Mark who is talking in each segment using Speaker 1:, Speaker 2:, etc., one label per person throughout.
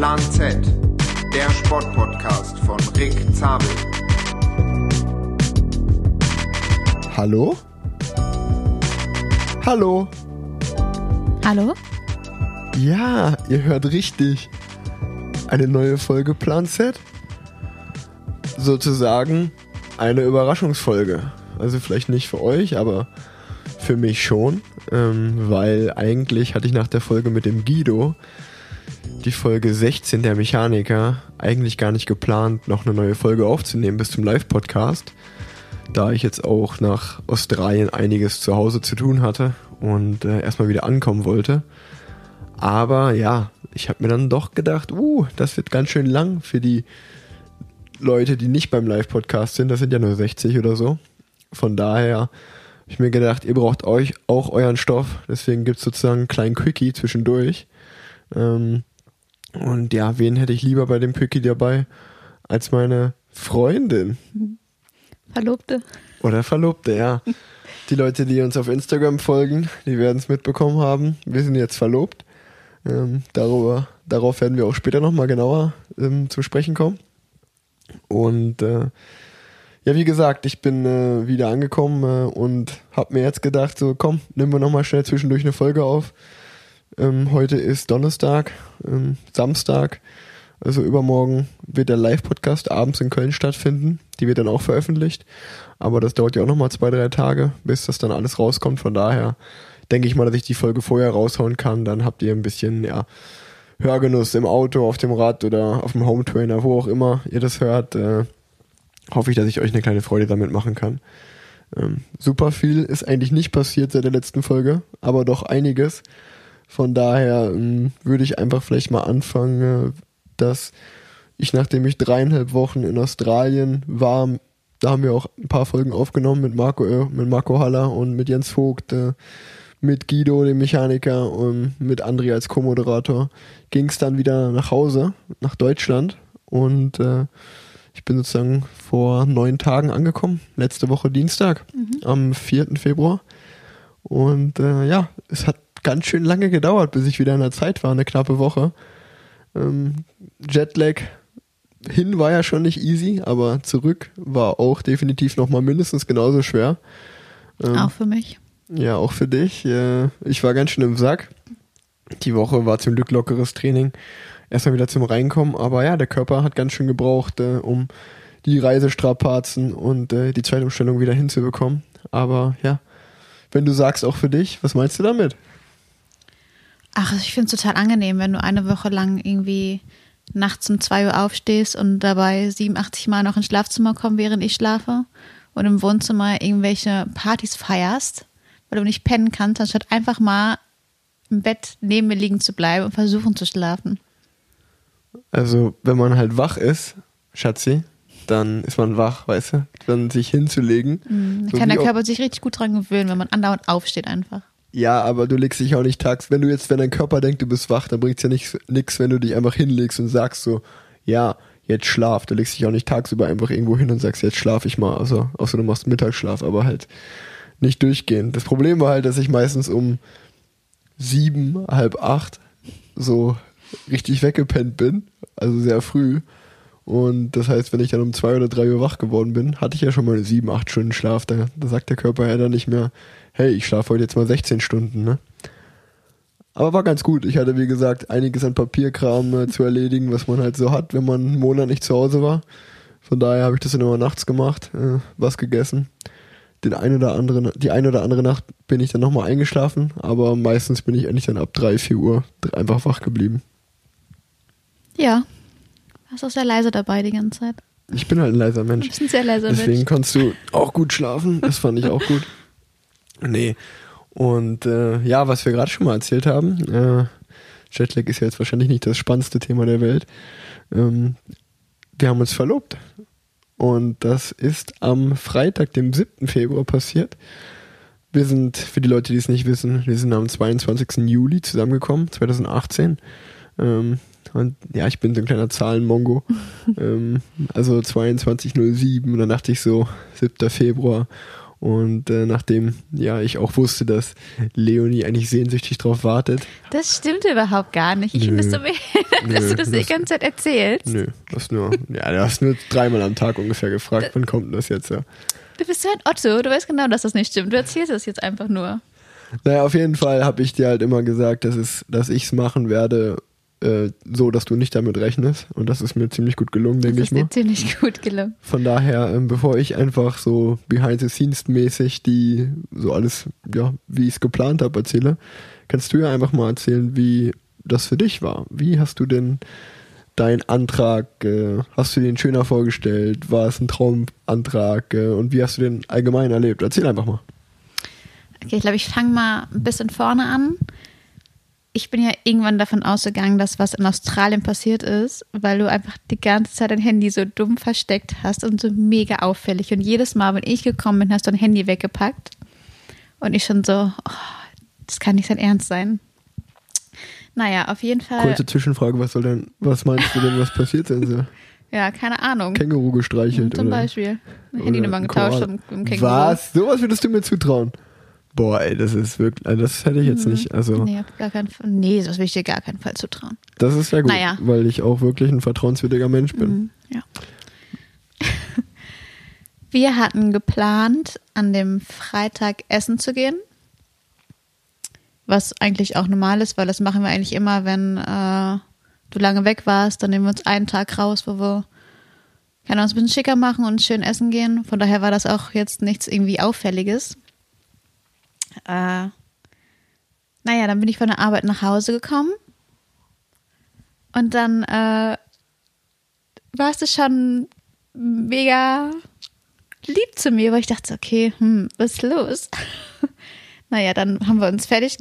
Speaker 1: Plan Z, der Sportpodcast von Rick Zabel.
Speaker 2: Hallo? Hallo?
Speaker 3: Hallo?
Speaker 2: Ja, ihr hört richtig. Eine neue Folge Plan Z. Sozusagen eine Überraschungsfolge. Also vielleicht nicht für euch, aber für mich schon. Ähm, weil eigentlich hatte ich nach der Folge mit dem Guido die Folge 16 der Mechaniker eigentlich gar nicht geplant, noch eine neue Folge aufzunehmen bis zum Live-Podcast. Da ich jetzt auch nach Australien einiges zu Hause zu tun hatte und äh, erstmal wieder ankommen wollte. Aber ja, ich habe mir dann doch gedacht, uh, das wird ganz schön lang für die Leute, die nicht beim Live-Podcast sind. Das sind ja nur 60 oder so. Von daher habe ich mir gedacht, ihr braucht euch auch euren Stoff. Deswegen gibt es sozusagen einen kleinen Quickie zwischendurch. Ähm, und ja, wen hätte ich lieber bei dem Quickie dabei als meine Freundin?
Speaker 3: Verlobte.
Speaker 2: Oder Verlobte, ja. Die Leute, die uns auf Instagram folgen, die werden es mitbekommen haben. Wir sind jetzt verlobt. Ähm, darüber, darauf werden wir auch später nochmal genauer ähm, zu sprechen kommen. Und äh, ja, wie gesagt, ich bin äh, wieder angekommen äh, und habe mir jetzt gedacht, so komm, nehmen wir nochmal schnell zwischendurch eine Folge auf. Ähm, heute ist Donnerstag, ähm, Samstag, also übermorgen wird der Live-Podcast abends in Köln stattfinden. Die wird dann auch veröffentlicht. Aber das dauert ja auch nochmal zwei, drei Tage, bis das dann alles rauskommt. Von daher denke ich mal, dass ich die Folge vorher raushauen kann. Dann habt ihr ein bisschen, ja, Hörgenuss im Auto, auf dem Rad oder auf dem Home Trainer, wo auch immer ihr das hört. Äh, hoffe ich, dass ich euch eine kleine Freude damit machen kann. Ähm, super viel ist eigentlich nicht passiert seit der letzten Folge, aber doch einiges. Von daher ähm, würde ich einfach vielleicht mal anfangen, dass ich, nachdem ich dreieinhalb Wochen in Australien war, da haben wir auch ein paar Folgen aufgenommen mit Marco, äh, mit Marco Haller und mit Jens Vogt, äh, mit Guido, dem Mechaniker und mit André als Co-Moderator, ging es dann wieder nach Hause, nach Deutschland und äh, ich bin sozusagen vor neun Tagen angekommen, letzte Woche Dienstag, mhm. am 4. Februar. Und äh, ja, es hat ganz schön lange gedauert, bis ich wieder in der Zeit war, eine knappe Woche. Ähm, Jetlag hin war ja schon nicht easy, aber zurück war auch definitiv nochmal mindestens genauso schwer.
Speaker 3: Ähm, auch für mich.
Speaker 2: Ja, auch für dich. Äh, ich war ganz schön im Sack. Die Woche war zum Glück lockeres Training. Erstmal wieder zum Reinkommen, aber ja, der Körper hat ganz schön gebraucht, äh, um die Reisestrapazen und äh, die Zeitumstellung wieder hinzubekommen. Aber ja, wenn du sagst auch für dich, was meinst du damit?
Speaker 3: Ach, ich finde es total angenehm, wenn du eine Woche lang irgendwie nachts um zwei Uhr aufstehst und dabei 87 Mal noch ins Schlafzimmer kommst, während ich schlafe und im Wohnzimmer irgendwelche Partys feierst, weil du nicht pennen kannst, anstatt einfach mal im Bett neben mir liegen zu bleiben und versuchen zu schlafen.
Speaker 2: Also, wenn man halt wach ist, Schatzi, dann ist man wach, weißt du? Dann sich hinzulegen.
Speaker 3: Mhm, so kann der Körper sich richtig gut dran gewöhnen, wenn man andauernd aufsteht einfach.
Speaker 2: Ja, aber du legst dich auch nicht tags. Wenn du jetzt, wenn dein Körper denkt, du bist wach, dann bringt's ja nichts, wenn du dich einfach hinlegst und sagst so, ja, jetzt schlaf. Du legst dich auch nicht tagsüber einfach irgendwo hin und sagst, jetzt schlaf ich mal. Also, außer du machst Mittagsschlaf, aber halt nicht durchgehen. Das Problem war halt, dass ich meistens um sieben, halb acht so richtig weggepennt bin. Also sehr früh. Und das heißt, wenn ich dann um zwei oder drei Uhr wach geworden bin, hatte ich ja schon mal sieben, acht Stunden Schlaf. Da, da sagt der Körper ja dann nicht mehr, hey, ich schlafe heute jetzt mal 16 Stunden, ne? Aber war ganz gut. Ich hatte, wie gesagt, einiges an Papierkram äh, zu erledigen, was man halt so hat, wenn man einen Monat nicht zu Hause war. Von daher habe ich das dann immer nachts gemacht, äh, was gegessen. Den ein oder anderen, die eine oder andere Nacht bin ich dann nochmal eingeschlafen, aber meistens bin ich eigentlich dann ab drei, vier Uhr einfach wach geblieben.
Speaker 3: Ja. Warst auch sehr leise dabei die ganze Zeit.
Speaker 2: Ich bin halt ein leiser Mensch. Du
Speaker 3: bist ein sehr leiser
Speaker 2: Deswegen Mensch. konntest du auch gut schlafen. Das fand ich auch gut. Nee. Und äh, ja, was wir gerade schon mal erzählt haben, äh, Jetlag ist ja jetzt wahrscheinlich nicht das spannendste Thema der Welt. Ähm, wir haben uns verlobt. Und das ist am Freitag, dem 7. Februar passiert. Wir sind, für die Leute, die es nicht wissen, wir sind am 22. Juli zusammengekommen, 2018. Ähm, und ja, ich bin so ein kleiner Zahlenmongo. ähm, also 22.07, dann dachte ich so, 7. Februar. Und äh, nachdem ja ich auch wusste, dass Leonie eigentlich sehnsüchtig drauf wartet,
Speaker 3: Das stimmt überhaupt gar nicht. Ich finde es so behindert, dass
Speaker 2: Nö,
Speaker 3: du das die
Speaker 2: das-
Speaker 3: ganze Zeit erzählst.
Speaker 2: nö, das nur, ja, du hast nur dreimal am Tag ungefähr gefragt, wann kommt denn das jetzt? Ja.
Speaker 3: Du bist so ein Otto, du weißt genau, dass das nicht stimmt. Du erzählst es jetzt einfach nur.
Speaker 2: Naja, auf jeden Fall habe ich dir halt immer gesagt, dass, es, dass ich es machen werde, äh, so dass du nicht damit rechnest. Und das ist mir ziemlich gut gelungen,
Speaker 3: Das
Speaker 2: denke ich
Speaker 3: ist
Speaker 2: mal.
Speaker 3: dir ziemlich gut gelungen.
Speaker 2: Von daher, ähm, bevor ich einfach so behind-the-scenes-mäßig die so alles, ja, wie ich es geplant habe, erzähle, kannst du ja einfach mal erzählen, wie das für dich war. Wie hast du denn deinen Antrag, äh, hast du den schöner vorgestellt? War es ein Traumantrag? Äh, und wie hast du den allgemein erlebt? Erzähl einfach mal.
Speaker 3: Okay, ich glaube, ich fange mal ein bisschen vorne an. Ich bin ja irgendwann davon ausgegangen, dass was in Australien passiert ist, weil du einfach die ganze Zeit dein Handy so dumm versteckt hast und so mega auffällig. Und jedes Mal, wenn ich gekommen bin, hast du dein Handy weggepackt. Und ich schon so, oh, das kann nicht sein Ernst sein. Naja, auf jeden Fall.
Speaker 2: Kurze Zwischenfrage, was soll denn, was meinst du denn, was passiert sein soll?
Speaker 3: Ja, keine Ahnung.
Speaker 2: Känguru gestreichelt
Speaker 3: Zum
Speaker 2: oder?
Speaker 3: Beispiel. Handynummern
Speaker 2: ein
Speaker 3: getauscht im, im Känguru.
Speaker 2: Was? Sowas würdest du mir zutrauen? Boah, ey, das ist wirklich, also das hätte ich jetzt nicht, also
Speaker 3: Nee, gar keinen Fall. Nee, das will ich dir gar keinen Fall zutrauen.
Speaker 2: das ist ja gut,
Speaker 3: Naja.
Speaker 2: weil ich auch wirklich ein vertrauenswürdiger Mensch bin.
Speaker 3: Mhm, ja. Wir hatten geplant, an dem Freitag essen zu gehen. Was eigentlich auch normal ist, weil das machen wir eigentlich immer, wenn äh, du lange weg warst. Dann nehmen wir uns einen Tag raus, wo wir können uns ein bisschen schicker machen und schön essen gehen. Von daher war das auch jetzt nichts irgendwie Auffälliges. Äh, naja, dann bin ich von der Arbeit nach Hause gekommen. Und dann äh, warst du schon mega lieb zu mir, weil ich dachte, okay, hm, was ist los? naja, dann haben wir uns fertig.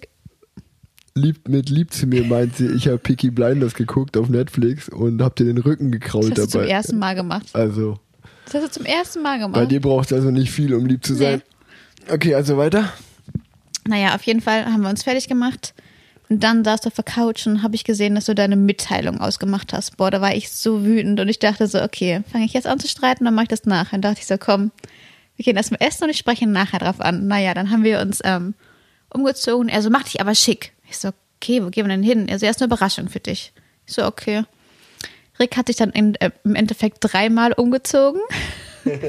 Speaker 2: Lieb, mit lieb zu mir meint sie, ich habe Peaky Blinders geguckt auf Netflix und hab dir den Rücken
Speaker 3: Das
Speaker 2: gekrault
Speaker 3: hast du zum
Speaker 2: dabei.
Speaker 3: ersten Mal gemacht.
Speaker 2: Also,
Speaker 3: Das hast du zum ersten Mal gemacht.
Speaker 2: bei dir braucht es also nicht viel, um lieb zu sein. Okay, also weiter.
Speaker 3: Naja, auf jeden Fall haben wir uns fertig gemacht. Und dann saß du auf der Couch und habe ich gesehen, dass du deine Mitteilung ausgemacht hast. Boah, da war ich so wütend und ich dachte so, okay, fange ich jetzt an zu streiten, dann mache ich das nachher. Dann dachte ich so, komm, wir gehen erstmal essen und ich spreche ihn nachher drauf an. Naja, dann haben wir uns ähm, umgezogen. Er so, mach dich aber schick. Ich so, okay, wo gehen wir denn hin? Er so, erst eine Überraschung für dich. Ich so, okay. Rick hat sich dann in, äh, im Endeffekt dreimal umgezogen. und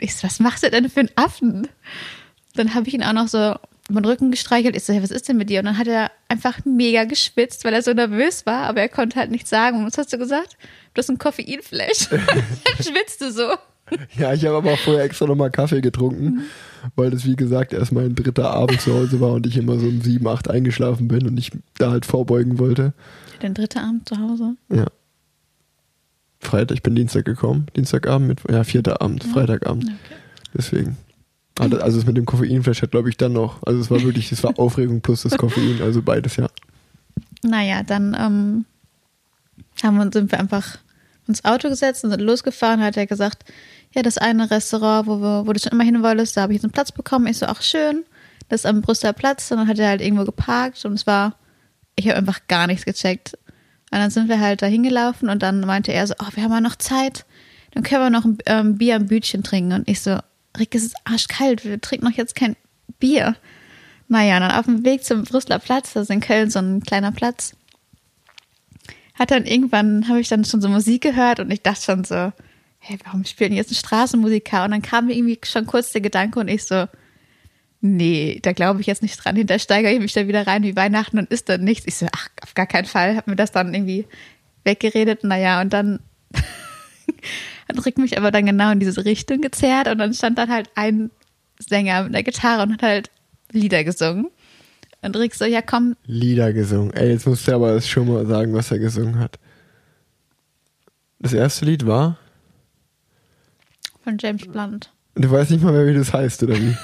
Speaker 3: ich so, was machst du denn für einen Affen? Dann habe ich ihn auch noch so über den Rücken gestreichelt. Ich so, hey, was ist denn mit dir? Und dann hat er einfach mega geschwitzt, weil er so nervös war, aber er konnte halt nichts sagen. Und was hast du gesagt? Du hast ein Koffeinflash. dann schwitzt du so.
Speaker 2: Ja, ich habe aber auch vorher extra nochmal Kaffee getrunken, weil das, wie gesagt, erst mein dritter Abend zu Hause war und ich immer so um sieben, acht eingeschlafen bin und ich da halt vorbeugen wollte.
Speaker 3: Den dritten Abend zu Hause.
Speaker 2: Ja. Freitag, ich bin Dienstag gekommen. Dienstagabend, mit, ja, vierter Abend, Freitagabend.
Speaker 3: Okay.
Speaker 2: Deswegen. Ah, das- Also es mit dem Koffeinflash hat, glaube ich, dann noch. Also es war wirklich, es war Aufregung plus das Koffein, also beides, ja.
Speaker 3: Naja, dann ähm, haben wir, sind wir einfach ins Auto gesetzt und sind losgefahren. Hat er gesagt, ja, das eine Restaurant, wo, wir, wo du schon immer hin wolltest, da habe ich jetzt einen Platz bekommen. Ich so, ach schön, das ist am Brüsseler Platz. Und dann hat er halt irgendwo geparkt und es war, ich habe einfach gar nichts gecheckt. Und dann sind wir halt da hingelaufen und dann meinte er so, oh, wir haben ja noch Zeit. Dann können wir noch ein ähm, Bier am Bütchen trinken. Und ich so, Rick, es ist arschkalt, wir trinken noch jetzt kein Bier. Naja, dann auf dem Weg zum Brüsseler Platz, das ist in Köln so ein kleiner Platz, hat dann irgendwann, habe ich dann schon so Musik gehört und ich dachte schon so, hey, warum spielen jetzt einen Straßenmusiker? Und dann kam mir irgendwie schon kurz der Gedanke und ich so, nee, da glaube ich jetzt nicht dran. Hinter steigere ich mich da wieder rein wie Weihnachten und ist dann nichts. Ich so, ach, auf gar keinen Fall. Hab mir das dann irgendwie weggeredet. Naja, und dann hat Rick mich aber dann genau in diese Richtung gezerrt und dann stand dann halt ein Sänger mit einer Gitarre und hat halt Lieder gesungen. Und Rick so, ja komm,
Speaker 2: Lieder gesungen. Ey, jetzt musst du aber schon mal sagen, was er gesungen hat. Das erste Lied war,
Speaker 3: von James Blunt.
Speaker 2: du weißt nicht mal mehr, wie das heißt, oder wie?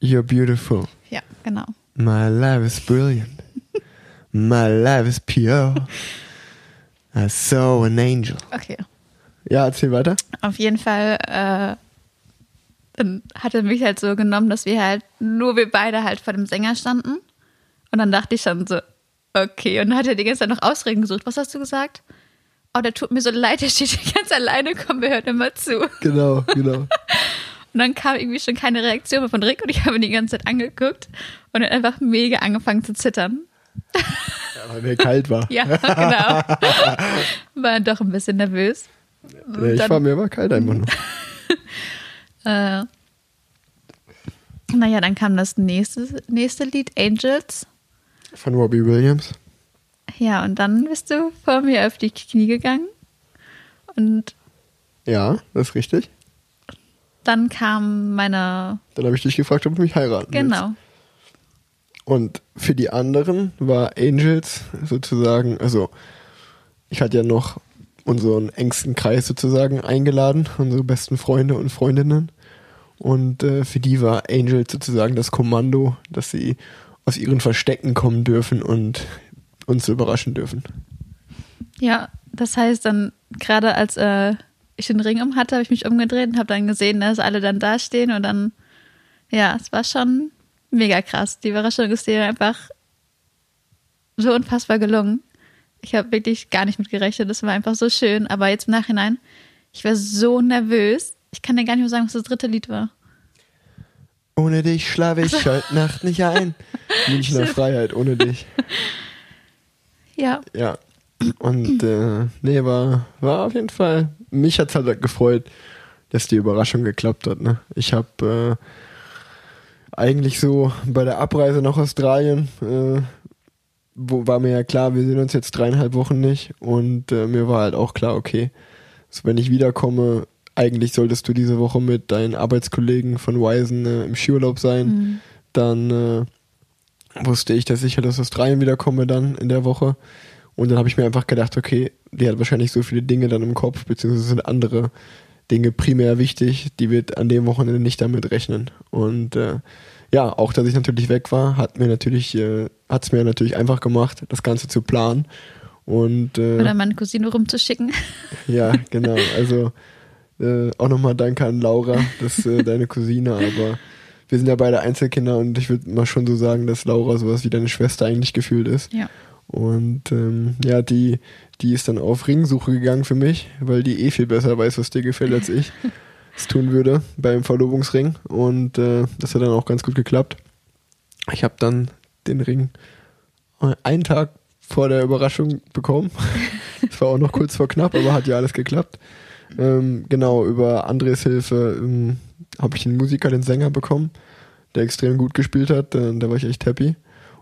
Speaker 2: You're beautiful.
Speaker 3: Ja, genau.
Speaker 2: My life is brilliant. My life is pure. I saw an angel.
Speaker 3: Okay.
Speaker 2: Ja, erzähl weiter.
Speaker 3: Auf jeden Fall, äh, dann hat er mich halt so genommen, dass wir halt, nur wir beide halt vor dem Sänger standen. Und dann dachte ich schon so, okay. Und dann hat er die ganze Zeit noch Ausreden gesucht. Was hast du gesagt? oh, der tut mir so leid, der steht hier ganz alleine, komm, wir hören immer zu.
Speaker 2: Genau, genau.
Speaker 3: Und dann kam irgendwie schon keine Reaktion mehr von Rick und ich habe ihn die ganze Zeit angeguckt und hat einfach mega angefangen zu zittern.
Speaker 2: Ja, weil mir kalt war.
Speaker 3: Ja, genau. War doch ein bisschen nervös.
Speaker 2: Nee, ich
Speaker 3: Dann-
Speaker 2: war mir war kalt einfach nur.
Speaker 3: Äh, naja, dann kam das nächste, nächste Lied, Angels.
Speaker 2: Von Robbie Williams.
Speaker 3: Ja, und dann bist du vor mir auf die Knie gegangen. Und
Speaker 2: Ja, das ist richtig.
Speaker 3: dann kam meine,
Speaker 2: Dann habe ich dich gefragt, ob du mich heiraten willst. Und für die anderen war Angels sozusagen, also ich hatte ja noch unseren engsten Kreis sozusagen eingeladen, unsere besten Freunde und Freundinnen. Und äh, für die war Angels sozusagen das Kommando, dass sie aus ihren Verstecken kommen dürfen und uns überraschen dürfen.
Speaker 3: ja, das heißt dann, gerade als äh, ich den Ring um hatte, habe ich mich umgedreht und habe dann gesehen, dass alle dann da stehen und dann, ja, es war schon mega krass. Die Überraschung ist dir einfach so unfassbar gelungen. Ich habe wirklich gar nicht mit gerechnet. Das war einfach so schön. Aber jetzt im Nachhinein, ich war so nervös. Ich kann dir gar nicht mehr sagen, was das dritte Lied war.
Speaker 2: Ohne dich schlafe ich heute Nacht nicht ein. Münchner Freiheit, ohne dich.
Speaker 3: Ja,
Speaker 2: Ja. Und äh, nee, war, war auf jeden Fall. Mich hat's halt gefreut, dass die Überraschung geklappt hat. Ne? Ich habe äh, eigentlich so bei der Abreise nach Australien, äh, wo war mir ja klar, wir sehen uns jetzt dreieinhalb Wochen nicht. Und äh, mir war halt auch klar, okay, so wenn ich wiederkomme, eigentlich solltest du diese Woche mit deinen Arbeitskollegen von Wisen äh, im Skiurlaub sein. Dann äh, wusste ich, dass ich halt aus Australien wiederkomme dann in der Woche. Und dann habe ich mir einfach gedacht, okay, die hat wahrscheinlich so viele Dinge dann im Kopf, beziehungsweise sind andere Dinge primär wichtig, die wird an dem Wochenende nicht damit rechnen. Und äh, ja, auch dass ich natürlich weg war, hat mir natürlich, äh, hat es mir natürlich einfach gemacht, das Ganze zu planen. Und äh,
Speaker 3: oder meine Cousine rumzuschicken.
Speaker 2: ja, genau. Also äh, auch nochmal danke an Laura, das ist äh, deine Cousine, aber wir sind ja beide Einzelkinder und ich würde mal schon so sagen, dass Laura sowas wie deine Schwester eigentlich gefühlt ist.
Speaker 3: Ja.
Speaker 2: Und ähm, ja, die, die ist dann auf Ringsuche gegangen für mich, weil die eh viel besser weiß, was dir gefällt, als ich es tun würde beim Verlobungsring. Und äh, das hat dann auch ganz gut geklappt. Ich habe dann den Ring einen Tag vor der Überraschung bekommen. Es war auch noch kurz vor knapp, aber hat ja alles geklappt. Ähm, genau, über Andres Hilfe ähm, habe ich den Musiker, den Sänger bekommen, der extrem gut gespielt hat. Äh, da war ich echt happy.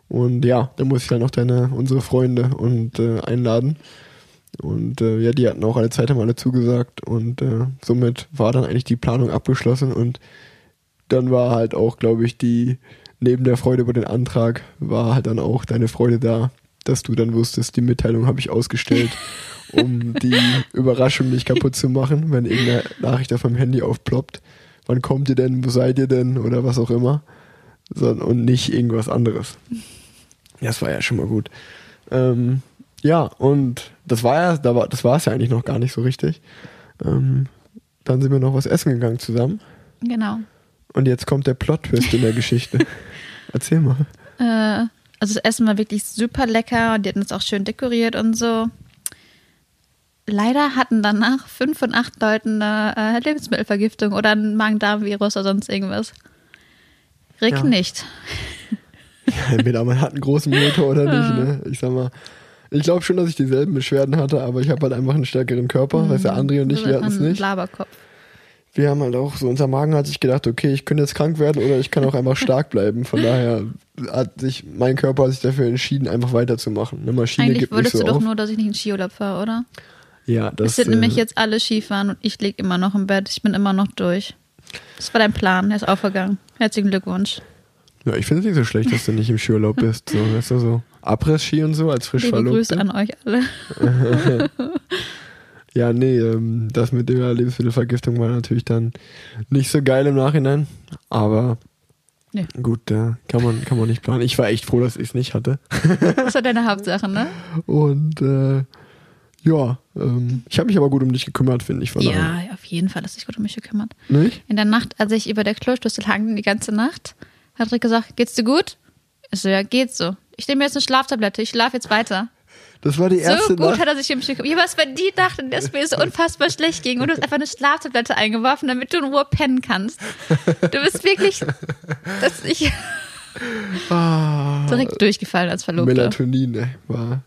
Speaker 2: Und ja, da muss ich dann noch deine, unsere Freunde und äh, einladen. Und äh, ja, die hatten auch alle Zeit haben alle zugesagt und äh, somit war dann eigentlich die Planung abgeschlossen und dann war halt auch, glaube ich, die, neben der Freude über den Antrag, war halt dann auch deine Freude da, dass du dann wusstest, die Mitteilung habe ich ausgestellt, um die Überraschung nicht kaputt zu machen, wenn irgendeine Nachricht auf meinem Handy aufploppt. Wann kommt ihr denn, wo seid ihr denn oder was auch immer. Sondern, und nicht irgendwas anderes. Das war ja schon mal gut. Ähm, ja, und das war ja, da war, das war es ja eigentlich noch gar nicht so richtig. Ähm, dann sind wir noch was essen gegangen zusammen.
Speaker 3: Genau.
Speaker 2: Und jetzt kommt der Plot-Twist in der Geschichte. Erzähl mal.
Speaker 3: Äh, also das Essen war wirklich super lecker und die hatten es auch schön dekoriert und so. Leider hatten danach fünf von acht Leuten eine äh, Lebensmittelvergiftung oder ein Magen-Darm-Virus oder sonst irgendwas. Rick
Speaker 2: Ja.
Speaker 3: nicht.
Speaker 2: Ja, entweder man hat einen großen Motor oder nicht, ne? Ich sag mal, ich glaube schon, dass ich dieselben Beschwerden hatte, aber ich habe halt einfach einen stärkeren Körper. Weißt du, André und ich,
Speaker 3: So
Speaker 2: wir hatten es nicht.
Speaker 3: Laberkopf.
Speaker 2: Wir haben halt auch so, unser Magen hat sich gedacht, okay, ich könnte jetzt krank werden oder ich kann auch einfach stark bleiben. Von daher hat sich, mein Körper hat sich dafür entschieden, einfach weiterzumachen. Eine Maschine
Speaker 3: Eigentlich
Speaker 2: gibt nicht
Speaker 3: wolltest
Speaker 2: so
Speaker 3: du doch
Speaker 2: auf.
Speaker 3: nur, dass ich nicht in Skiurlaub fahre, oder?
Speaker 2: ja, das
Speaker 3: Es sind
Speaker 2: äh,
Speaker 3: nämlich jetzt alle Skifahren und ich liege immer noch im Bett. Ich bin immer noch durch. Das war dein Plan, er ist aufgegangen. Herzlichen Glückwunsch.
Speaker 2: Ja, ich finde es nicht so schlecht, dass du nicht im Skiurlaub bist. So, weißt du, so Abriss-Ski und so als frisch
Speaker 3: Liebe Grüße
Speaker 2: Verlobte.
Speaker 3: an euch alle.
Speaker 2: Ja, nee, ähm, das mit der Lebensmittelvergiftung war natürlich dann nicht so geil im Nachhinein. Aber
Speaker 3: Nee.
Speaker 2: gut, äh, kann, man, kann man nicht planen. Ich war echt froh, dass ich es nicht hatte.
Speaker 3: Das war deine Hauptsache, ne?
Speaker 2: Und äh, ja, ähm, ich habe mich aber gut um dich gekümmert, finde ich. Von
Speaker 3: Ja, auf jeden Fall hast du dich gut um mich gekümmert.
Speaker 2: Nicht?
Speaker 3: In der Nacht, als ich über der Kloschüssel hang, die ganze Nacht, hat Rick gesagt, geht's dir gut? Ich so, ja, geht's so. Ich nehme jetzt eine Schlaftablette, ich schlafe jetzt weiter.
Speaker 2: Das war die erste
Speaker 3: so gut
Speaker 2: Nacht.
Speaker 3: hat er sich im Stück. Ja, was bei dir dachte, dass mir so unfassbar schlecht ging und du hast einfach eine Schlaftablette eingeworfen, damit du in Ruhe pennen kannst. Du bist wirklich, dass ich
Speaker 2: Ah,
Speaker 3: direkt durchgefallen als Verlobter.
Speaker 2: Melatonin, ey. War,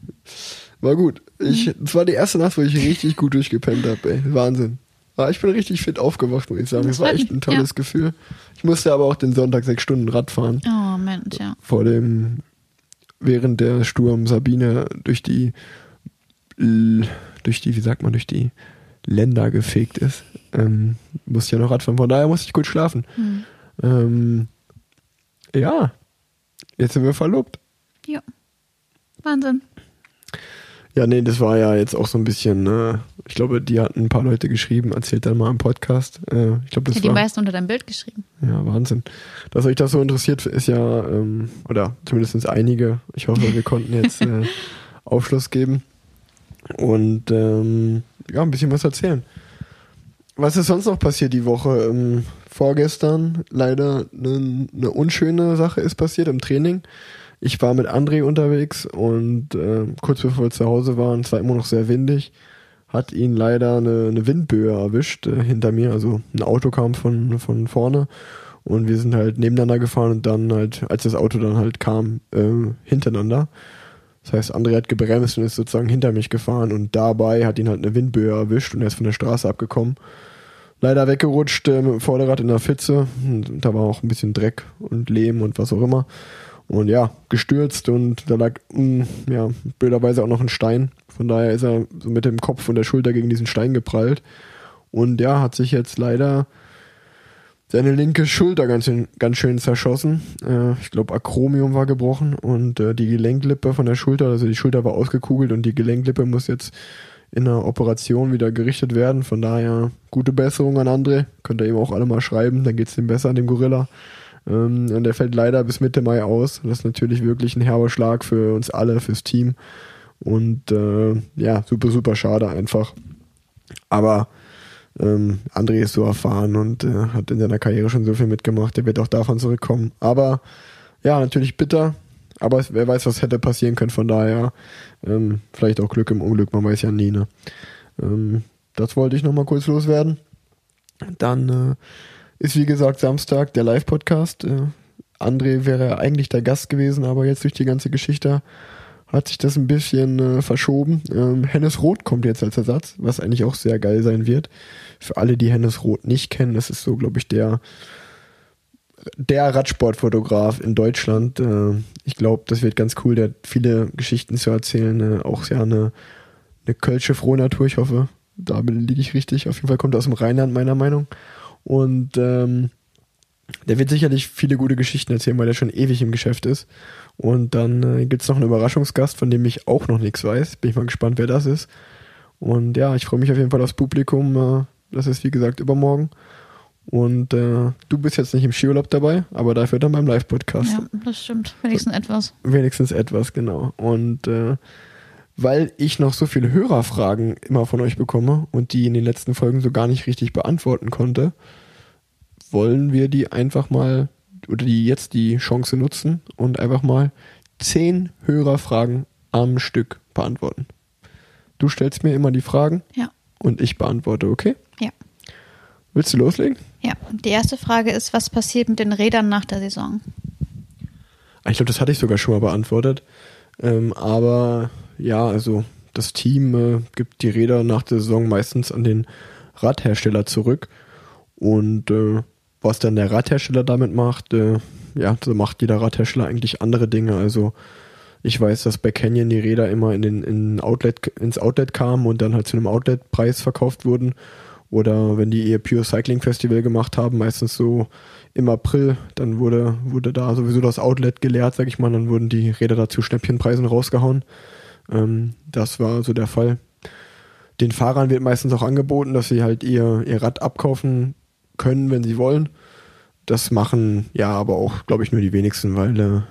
Speaker 2: war gut. Ich, das war die erste Nacht, wo ich richtig gut durchgepennt habe, ey. Wahnsinn. Ah, ich bin richtig fit aufgewacht, muss ich sagen.
Speaker 3: Das
Speaker 2: Das war echt ein tolles
Speaker 3: ja.
Speaker 2: Gefühl. Ich musste aber auch den Sonntag sechs Stunden Rad fahren.
Speaker 3: Oh Mensch, ja.
Speaker 2: Vor dem, während der Sturm Sabine durch die, durch die, wie sagt man, durch die Länder gefegt ist, ähm, musste ich ja noch Rad fahren. Von daher musste ich gut schlafen.
Speaker 3: Hm.
Speaker 2: Ähm, ja, jetzt sind wir verlobt.
Speaker 3: Ja. Wahnsinn.
Speaker 2: Ja, nee, das war ja jetzt auch so ein bisschen, äh, ich glaube, die hatten ein paar Leute geschrieben, erzählt dann mal im Podcast. Äh, ich glaube, das
Speaker 3: Ja, die
Speaker 2: war
Speaker 3: meisten unter deinem Bild geschrieben.
Speaker 2: ja Wahnsinn. Dass euch das so interessiert, ist ja, ähm, oder zumindest einige. Ich hoffe, wir konnten jetzt äh, Aufschluss geben und ähm, ja, ein bisschen was erzählen. Was ist sonst noch passiert die Woche? Ähm, vorgestern leider eine ne unschöne Sache ist passiert im Training. Ich war mit André unterwegs und äh, kurz bevor wir zu Hause waren, es war immer noch sehr windig, hat ihn leider eine, eine Windböe erwischt äh, hinter mir. Also ein Auto kam von, von vorne und wir sind halt nebeneinander gefahren und dann halt, als das Auto dann halt kam, äh, hintereinander. Das heißt, André hat gebremst und ist sozusagen hinter mich gefahren und dabei hat ihn halt eine Windböe erwischt und er ist von der Straße abgekommen. Leider weggerutscht äh, mit dem Vorderrad in der Pfütze. Und da war auch ein bisschen Dreck und Lehm und was auch immer. Und ja, gestürzt und da lag mh, ja, blöderweise auch noch ein Stein. Von daher ist er so mit dem Kopf und der Schulter gegen diesen Stein geprallt. Und ja, hat sich jetzt leider seine linke Schulter ganz, schön- ganz schön zerschossen. Äh, ich glaube, Akromium war gebrochen und äh, die Gelenklippe von der Schulter, also die Schulter war ausgekugelt und die Gelenklippe muss jetzt in einer Operation wieder gerichtet werden. Von daher gute Besserung an André. Könnt ihr ihm auch alle mal schreiben, dann geht's ihm besser, dem Gorilla. Ähm, und der fällt leider bis Mitte Mai aus. Das ist natürlich wirklich ein herber Schlag für uns alle, fürs Team. Und äh, ja, super, super schade einfach. Aber ähm, André ist so erfahren und äh, hat in seiner Karriere schon so viel mitgemacht. Der wird auch davon zurückkommen. Aber ja, natürlich bitter. Aber wer weiß, was hätte passieren können. Von daher ähm, vielleicht auch Glück im Unglück. Man weiß ja nie. Ne? Ähm, das wollte ich nochmal kurz loswerden. Dann äh, ist wie gesagt Samstag der Live-Podcast. Äh, André wäre eigentlich der Gast gewesen, aber jetzt durch die ganze Geschichte hat sich das ein bisschen äh, verschoben. Ähm, Hennes Roth kommt jetzt als Ersatz, was eigentlich auch sehr geil sein wird. Für alle, die Hennes Roth nicht kennen, das ist so, glaube ich, der der Radsportfotograf in Deutschland. Äh, ich glaube, das wird ganz cool. Der hat viele Geschichten zu erzählen. Äh, auch sehr eine, eine kölsche frohe Natur. Ich hoffe, da liege ich richtig. Auf jeden Fall kommt er aus dem Rheinland, meiner Meinung. Und ähm, der wird sicherlich viele gute Geschichten erzählen, weil der schon ewig im Geschäft ist. Und dann äh, gibt's noch einen Überraschungsgast, von dem ich auch noch nichts weiß. Bin ich mal gespannt, wer das ist. Und ja, ich freue mich auf jeden Fall aufs Publikum. Äh, das ist wie gesagt übermorgen. Und äh, du bist jetzt nicht im Skiurlaub dabei, aber dafür dann beim Live-Podcast.
Speaker 3: Ja, das stimmt. Wenigstens etwas.
Speaker 2: Wenigstens etwas, genau. Und äh, weil ich noch so viele Hörerfragen immer von euch bekomme und die in den letzten Folgen so gar nicht richtig beantworten konnte, wollen wir die einfach mal oder die jetzt die Chance nutzen und einfach mal zehn Hörerfragen am Stück beantworten. Du stellst mir immer die Fragen
Speaker 3: Ja.
Speaker 2: und ich beantworte, okay?
Speaker 3: Ja.
Speaker 2: Willst du loslegen?
Speaker 3: Ja. Die erste Frage ist, was passiert mit den Rädern nach der Saison?
Speaker 2: Ich glaube, das hatte ich sogar schon mal beantwortet. Ähm, aber ja, also das Team äh, gibt die Räder nach der Saison meistens an den Radhersteller zurück. Und äh, was dann der Radhersteller damit macht, äh, ja, so macht jeder Radhersteller eigentlich andere Dinge. Also ich weiß, dass bei Canyon die Räder immer in den in Outlet, ins Outlet kamen und dann halt zu einem Outlet-Preis verkauft wurden. Oder wenn die ihr Pure Cycling Festival gemacht haben, meistens so im April, dann wurde, wurde da sowieso das Outlet geleert, sag ich mal, dann wurden die Räder da zu Schnäppchenpreisen rausgehauen. Ähm, das war so der Fall. Den Fahrern wird meistens auch angeboten, dass sie halt ihr, ihr Rad abkaufen können, wenn sie wollen. Das machen ja aber auch, glaube ich, nur die wenigsten, weil äh,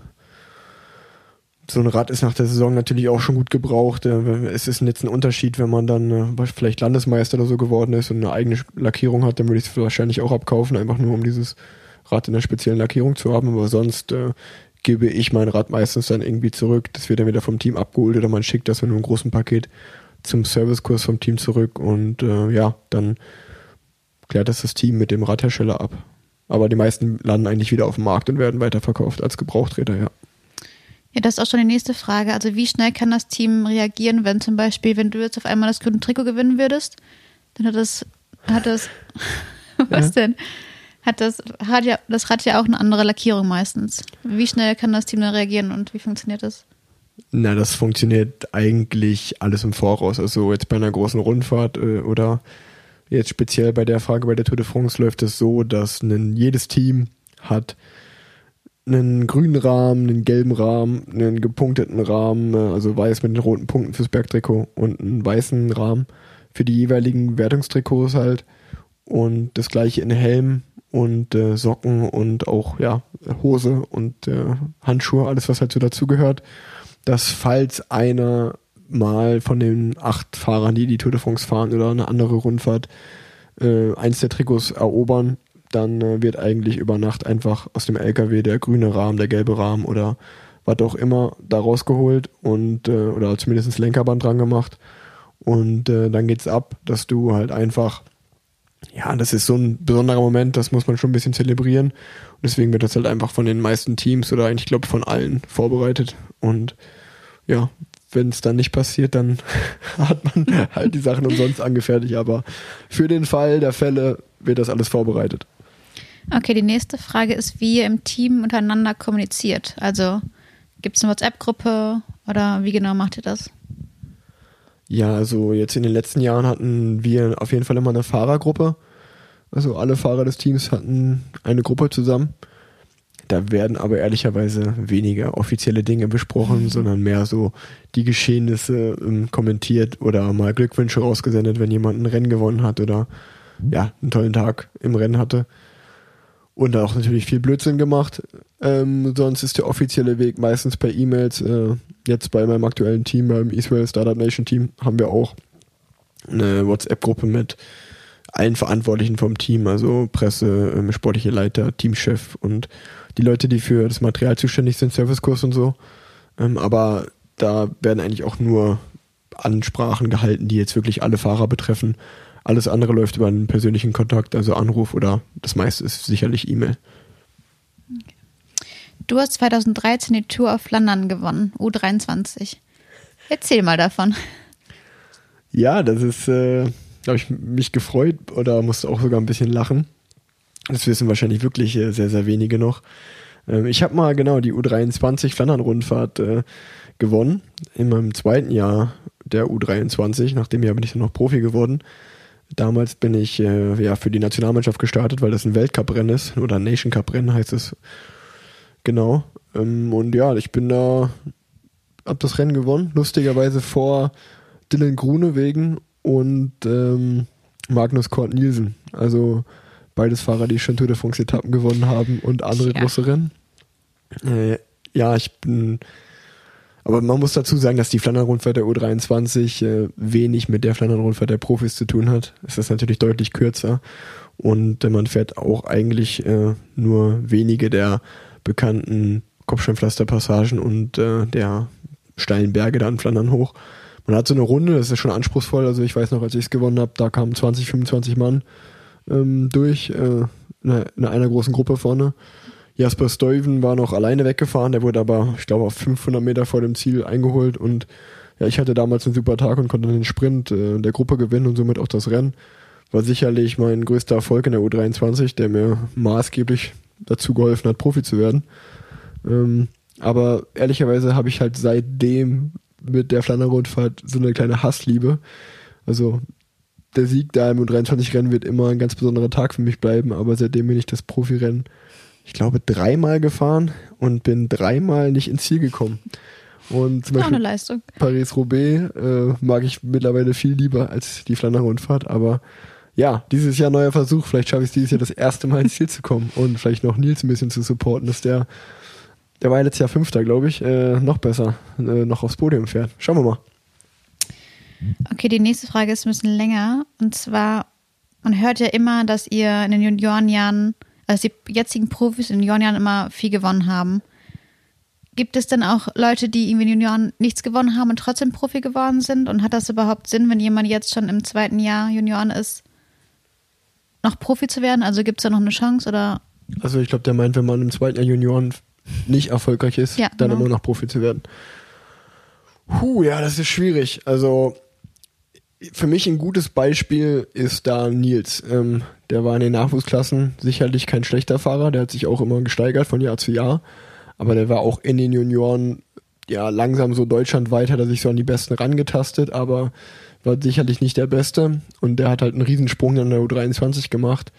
Speaker 2: so ein Rad ist nach der Saison natürlich auch schon gut gebraucht. Äh, Es ist jetzt ein Unterschied, wenn man dann äh, vielleicht Landesmeister oder so geworden ist und eine eigene Lackierung hat, dann würde ich es wahrscheinlich auch abkaufen, einfach nur um dieses Rad in einer speziellen Lackierung zu haben. Aber sonst äh, gebe ich mein Rad meistens dann irgendwie zurück. Das wird dann wieder vom Team abgeholt oder man schickt das mit einem großen Paket zum Servicekurs vom Team zurück und äh, ja, dann klärt das das Team mit dem Radhersteller ab. Aber die meisten landen eigentlich wieder auf dem Markt und werden weiterverkauft als Gebrauchträder, ja.
Speaker 3: Ja, das ist auch schon die nächste Frage. Also wie schnell kann das Team reagieren, wenn zum Beispiel, wenn du jetzt auf einmal das grüne Trikot gewinnen würdest, dann hat das, hat das, was
Speaker 2: Ja.
Speaker 3: denn? Hat das, hat ja, das hat ja auch eine andere Lackierung meistens. Wie schnell kann das Team dann reagieren und wie funktioniert das?
Speaker 2: Na, das funktioniert eigentlich alles im Voraus. Also jetzt bei einer großen Rundfahrt äh, oder jetzt speziell bei der Frage bei der Tour de France läuft es so, dass ein, jedes Team hat einen grünen Rahmen, einen gelben Rahmen, einen gepunkteten Rahmen, äh, also weiß mit den roten Punkten fürs Bergtrikot und einen weißen Rahmen für die jeweiligen Wertungstrikots halt und das gleiche in Helm und äh, Socken und auch ja Hose und äh, Handschuhe, alles was halt so dazugehört dass falls einer mal von den acht Fahrern, die die Tour de France fahren oder eine andere Rundfahrt, äh, eins der Trikots erobern, dann äh, wird eigentlich über Nacht einfach aus dem LKW der grüne Rahmen, der gelbe Rahmen oder was auch immer da rausgeholt und äh, oder zumindest das Lenkerband dran gemacht und äh, dann geht's ab, dass du halt einfach ja, das ist so ein besonderer Moment, das muss man schon ein bisschen zelebrieren. Und deswegen wird das halt einfach von den meisten Teams oder eigentlich, glaube ich, von allen vorbereitet. Und ja, wenn es dann nicht passiert, dann hat man halt die Sachen umsonst angefertigt. Aber für den Fall der Fälle wird das alles vorbereitet.
Speaker 3: Okay, die nächste Frage ist, wie ihr im Team untereinander kommuniziert. Also gibt es eine WhatsApp-Gruppe oder wie genau macht ihr das?
Speaker 2: Ja, also jetzt in den letzten Jahren hatten wir auf jeden Fall immer eine Fahrergruppe. Also alle Fahrer des Teams hatten eine Gruppe zusammen. Da werden aber ehrlicherweise weniger offizielle Dinge besprochen, sondern mehr so die Geschehnisse ähm, kommentiert oder mal Glückwünsche rausgesendet, wenn jemand ein Rennen gewonnen hat oder ja, einen tollen Tag im Rennen hatte. Und auch natürlich viel Blödsinn gemacht. Ähm, sonst ist der offizielle Weg meistens per E-Mails. Äh, jetzt bei meinem aktuellen Team, beim Israel Startup Nation Team, haben wir auch eine WhatsApp-Gruppe mit allen Verantwortlichen vom Team, also Presse, ähm, sportliche Leiter, Teamchef und die Leute, die für das Material zuständig sind, Servicekurs und so. Ähm, aber da werden eigentlich auch nur Ansprachen gehalten, die jetzt wirklich alle Fahrer betreffen. Alles andere läuft über einen persönlichen Kontakt, also Anruf oder das meiste ist sicherlich E-Mail.
Speaker 3: Du hast 2013 die Tour auf Flandern gewonnen, U23. Erzähl mal davon.
Speaker 2: Ja, das ist, äh, habe ich mich gefreut oder musste auch sogar ein bisschen lachen. Das wissen wahrscheinlich wirklich äh, sehr, sehr wenige noch. Ähm, ich habe mal genau die U23 Flandern-Rundfahrt äh, gewonnen in meinem zweiten Jahr der U23. Nach dem Jahr bin ich dann noch Profi geworden. Damals bin ich äh, ja für die Nationalmannschaft gestartet, weil das ein Weltcuprennen ist oder ein Nation Cup Rennen heißt es. Genau. Ähm, und ja, ich bin da, hab das Rennen gewonnen. Lustigerweise vor Dylan Grunewegen und ähm, Magnus Kort Nielsen. Also beides Fahrer, die schon Tour de France Etappen gewonnen haben und andere
Speaker 3: Ja.
Speaker 2: große Rennen. Äh, ja, ich bin. Aber man muss dazu sagen, dass die Flandern-Rundfahrt der U23 äh, wenig mit der Flandern-Rundfahrt der Profis zu tun hat. Es ist natürlich deutlich kürzer und äh, man fährt auch eigentlich äh, nur wenige der bekannten Kopfsteinpflasterpassagen und äh, der steilen Berge da in Flandern hoch. Man hat so eine Runde, das ist schon anspruchsvoll. Also ich weiß noch, als ich es gewonnen habe, da kamen 20, 25 Mann ähm, durch äh, in, einer, in einer großen Gruppe vorne. Jasper Stuyven war noch alleine weggefahren, der wurde aber, ich glaube, auf 500 Meter vor dem Ziel eingeholt und ja, ich hatte damals einen super Tag und konnte den Sprint äh, der Gruppe gewinnen und somit auch das Rennen. War sicherlich mein größter Erfolg in der U23, der mir maßgeblich dazu geholfen hat, Profi zu werden. Ähm, aber ehrlicherweise habe ich halt seitdem mit der Flandern-Rundfahrt so eine kleine Hassliebe. Also der Sieg da im U23-Rennen wird immer ein ganz besonderer Tag für mich bleiben, aber seitdem bin ich das Profirennen, ich glaube, dreimal gefahren und bin dreimal nicht ins Ziel gekommen. Und zum Beispiel
Speaker 3: Leistung.
Speaker 2: Paris-Roubaix äh, mag ich mittlerweile viel lieber als die Flandern-Rundfahrt, aber ja, dieses Jahr neuer Versuch. Vielleicht schaffe ich es dieses Jahr das erste Mal ins Ziel zu kommen und vielleicht noch Nils ein bisschen zu supporten, dass der, der war ja letztes Jahr Fünfter, glaube ich, äh, noch besser, äh, noch aufs Podium fährt. Schauen wir mal.
Speaker 3: Okay, die nächste Frage ist ein bisschen länger. Und zwar, man hört ja immer, dass ihr in den Juniorenjahren, also die jetzigen Profis in den Juniorenjahren immer viel gewonnen haben. gibt es denn auch Leute, die irgendwie in den Junioren nichts gewonnen haben und trotzdem Profi geworden sind? Und hat das überhaupt Sinn, wenn jemand jetzt schon im zweiten Jahr Junioren ist, noch Profi zu werden? Also gibt es da noch eine Chance oder?
Speaker 2: Also ich glaube, der meint, wenn man im zweiten Jahr Junioren nicht erfolgreich ist,
Speaker 3: Ja,
Speaker 2: dann
Speaker 3: genau.
Speaker 2: immer noch Profi zu werden. Puh, ja, das ist schwierig. Also für mich ein gutes Beispiel ist da Nils. Ähm, der war in den Nachwuchsklassen sicherlich kein schlechter Fahrer. Der hat sich auch immer gesteigert von Jahr zu Jahr. Aber der war auch in den Junioren ja langsam so deutschlandweit, hat er sich so an die Besten rangetastet, aber war sicherlich nicht der Beste. Und der hat halt einen Riesensprung in der U23 gemacht.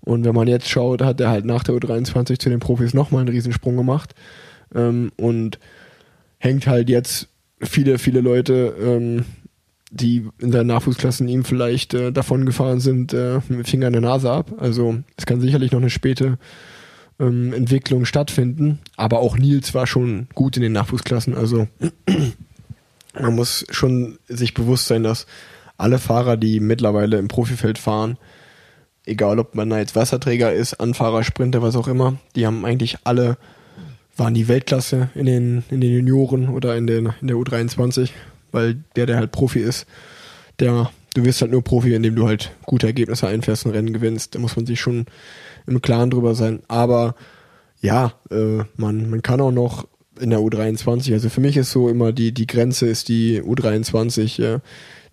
Speaker 2: Und wenn man jetzt schaut, hat er halt nach der U23 zu den Profis nochmal einen Riesensprung gemacht. Ähm, und hängt halt jetzt viele, viele Leute, ähm, die in seinen Nachwuchsklassen ihm vielleicht äh, davon gefahren sind, äh, mit dem Finger in der Nase ab. Also es kann sicherlich noch eine späte ähm, Entwicklung stattfinden. Aber auch Nils war schon gut in den Nachwuchsklassen. Also man muss schon sich bewusst sein, dass alle Fahrer, die mittlerweile im Profifeld fahren, egal ob man da jetzt Wasserträger ist, Anfahrer, Sprinter, was auch immer, die haben eigentlich alle, waren die Weltklasse in den, in den Junioren oder in, den, in der U23, weil der, der halt Profi ist, der, du wirst halt nur Profi, indem du halt gute Ergebnisse einfährst und Rennen gewinnst. Da muss man sich schon im Klaren drüber sein. Aber ja, äh, man, man kann auch noch in der U23, also für mich ist so immer die, die Grenze ist die U23, äh,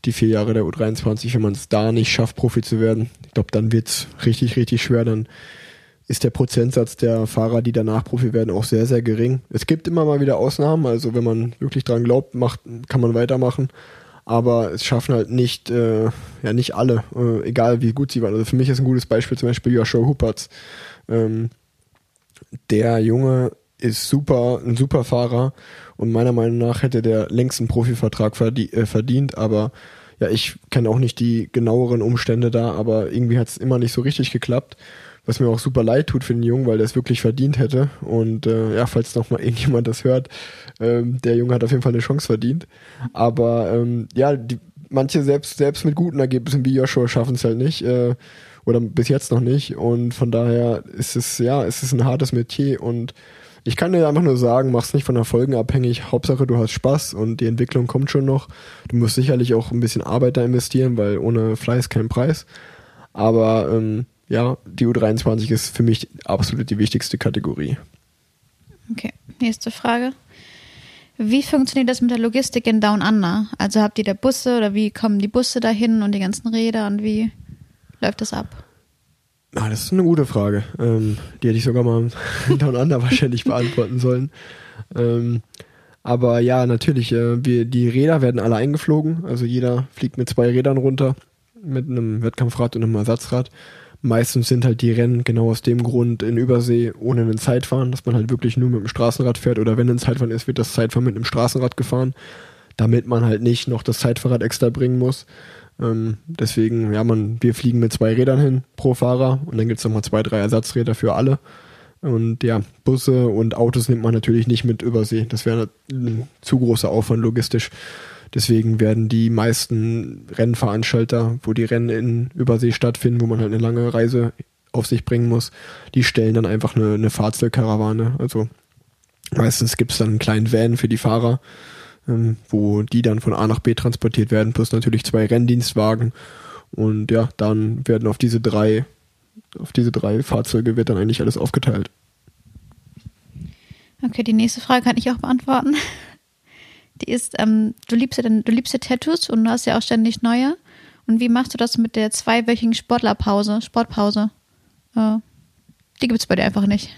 Speaker 2: die vier Jahre der U23, wenn man es da nicht schafft, Profi zu werden, ich glaube, dann wird's richtig, richtig schwer, dann ist der Prozentsatz der Fahrer, die danach Profi werden, auch sehr, sehr gering. Es gibt immer mal wieder Ausnahmen, also wenn man wirklich dran glaubt, macht, kann man weitermachen. Aber es schaffen halt nicht, äh, ja nicht alle, äh, egal wie gut sie waren. Also für mich ist ein gutes Beispiel zum Beispiel Joshua Huppertz. Ähm, der Junge ist super, ein super Fahrer und meiner Meinung nach hätte der längst einen Profivertrag verdient, äh, verdient aber ja, ich kenne auch nicht die genaueren Umstände da, aber irgendwie hat es immer nicht so richtig geklappt. Was mir auch super leid tut für den Jungen, weil der es wirklich verdient hätte. Und äh, ja, falls noch mal irgendjemand das hört, ähm, der Junge hat auf jeden Fall eine Chance verdient. Aber ähm, ja, die, manche selbst selbst mit guten Ergebnissen wie Joshua schaffen es halt nicht äh, oder bis jetzt noch nicht. Und von daher ist es ja, es ist ein hartes Metier und ich kann dir einfach nur sagen, mach's nicht von Erfolgen abhängig. Hauptsache, du hast Spaß und die Entwicklung kommt schon noch. Du musst sicherlich auch ein bisschen Arbeit da investieren, weil ohne Fleiß kein Preis. Aber ähm, ja, die U23 ist für mich absolut die wichtigste Kategorie.
Speaker 3: Okay, nächste Frage. Wie funktioniert das mit der Logistik in Down Under? Also habt ihr da Busse oder wie kommen die Busse dahin und die ganzen Räder und wie läuft das ab?
Speaker 2: Ah, das ist eine gute Frage. Ähm, die hätte ich sogar mal Down Under wahrscheinlich beantworten sollen. Ähm, aber ja, natürlich, äh, wir, die Räder werden alle eingeflogen. Also jeder fliegt mit zwei Rädern runter, mit einem Wettkampfrad und einem Ersatzrad. Meistens sind halt die Rennen genau aus dem Grund in Übersee ohne einen Zeitfahren, dass man halt wirklich nur mit dem Straßenrad fährt oder wenn ein Zeitfahren ist, wird das Zeitfahren mit einem Straßenrad gefahren, damit man halt nicht noch das Zeitfahrrad extra bringen muss. Ähm, deswegen, ja, man, wir fliegen mit zwei Rädern hin pro Fahrer und dann gibt's noch mal zwei, drei Ersatzräder für alle. Und ja, Busse und Autos nimmt man natürlich nicht mit Übersee. Das wäre ein zu großer Aufwand logistisch. Deswegen werden die meisten Rennveranstalter, wo die Rennen in Übersee stattfinden, wo man halt eine lange Reise auf sich bringen muss, die stellen dann einfach eine, eine Fahrzeugkarawane. Also meistens gibt's dann einen kleinen Van für die Fahrer, ähm, wo die dann von A nach B transportiert werden, plus natürlich zwei Renndienstwagen. Und ja, dann werden auf diese drei, auf diese drei Fahrzeuge wird dann eigentlich alles aufgeteilt.
Speaker 3: Okay, die nächste Frage kann ich auch beantworten. Die ist, ähm, du liebst ja denn, du liebst ja Tattoos und du hast ja auch ständig neue. Und wie machst du das mit der zweiwöchigen Sportlerpause, Sportpause? Äh, die gibt's bei dir einfach nicht.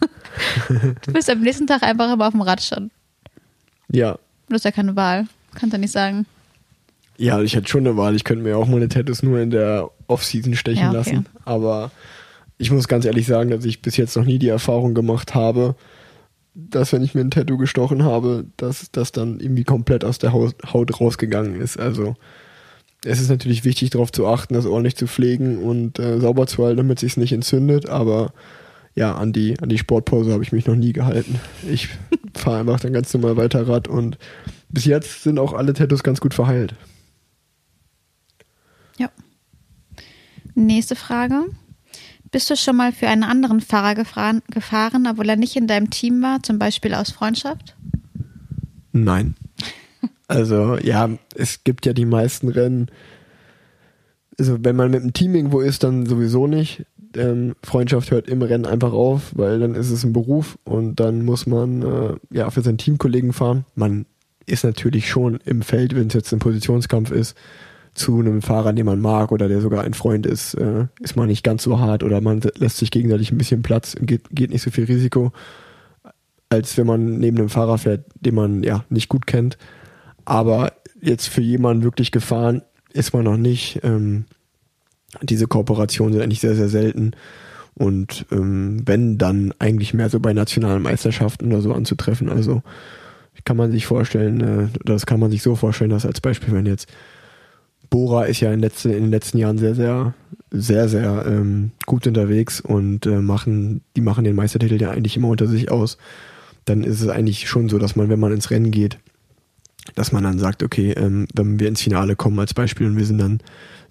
Speaker 3: du bist am nächsten Tag einfach immer auf dem Rad schon.
Speaker 2: Ja,
Speaker 3: Du hast ja keine Wahl. Kannst ja nicht sagen.
Speaker 2: Ja, ich hätte schon eine Wahl. Ich könnte mir auch meine Tattoos nur in der Off-Season stechen
Speaker 3: Ja, okay.
Speaker 2: lassen. Aber ich muss ganz ehrlich sagen, dass ich bis jetzt noch nie die Erfahrung gemacht habe, dass wenn ich mir ein Tattoo gestochen habe, dass das dann irgendwie komplett aus der Haut, rausgegangen ist. Also es ist natürlich wichtig darauf zu achten, das ordentlich zu pflegen und äh, sauber zu halten, damit es sich nicht entzündet. Aber ja, an die, an die Sportpause habe ich mich noch nie gehalten. Ich fahre einfach dann ganz normal weiter Rad und bis jetzt sind auch alle Tattoos ganz gut verheilt.
Speaker 3: Ja. Nächste Frage. Bist du schon mal für einen anderen Fahrer gefahren, gefahren, obwohl er nicht in deinem Team war, zum Beispiel aus Freundschaft?
Speaker 2: Nein. Also ja, es gibt ja die meisten Rennen. Also wenn man mit dem Team irgendwo ist, dann sowieso nicht. Ähm, Freundschaft hört im Rennen einfach auf, weil dann ist es ein Beruf und dann muss man äh, ja für seinen Teamkollegen fahren. Man ist natürlich schon im Feld, wenn es jetzt ein Positionskampf ist, zu einem Fahrer, den man mag oder der sogar ein Freund ist, äh, ist man nicht ganz so hart oder man lässt sich gegenseitig ein bisschen Platz und geht, geht nicht so viel Risiko, als wenn man neben einem Fahrer fährt, den man ja nicht gut kennt. Aber jetzt für jemanden wirklich gefahren ist man noch nicht. Ähm, diese Kooperationen sind eigentlich sehr, sehr selten. Und ähm, wenn, dann eigentlich mehr so bei nationalen Meisterschaften oder so anzutreffen. Also kann man sich vorstellen, äh, das kann man sich so vorstellen, dass als Beispiel, wenn jetzt Bora ist ja in, letzte, in den letzten Jahren sehr, sehr, sehr, sehr ähm, gut unterwegs und äh, machen, die machen den Meistertitel ja eigentlich immer unter sich aus. Dann ist es eigentlich schon so, dass man, wenn man ins Rennen geht, dass man dann sagt, okay, ähm, wenn wir ins Finale kommen als Beispiel und wir sind dann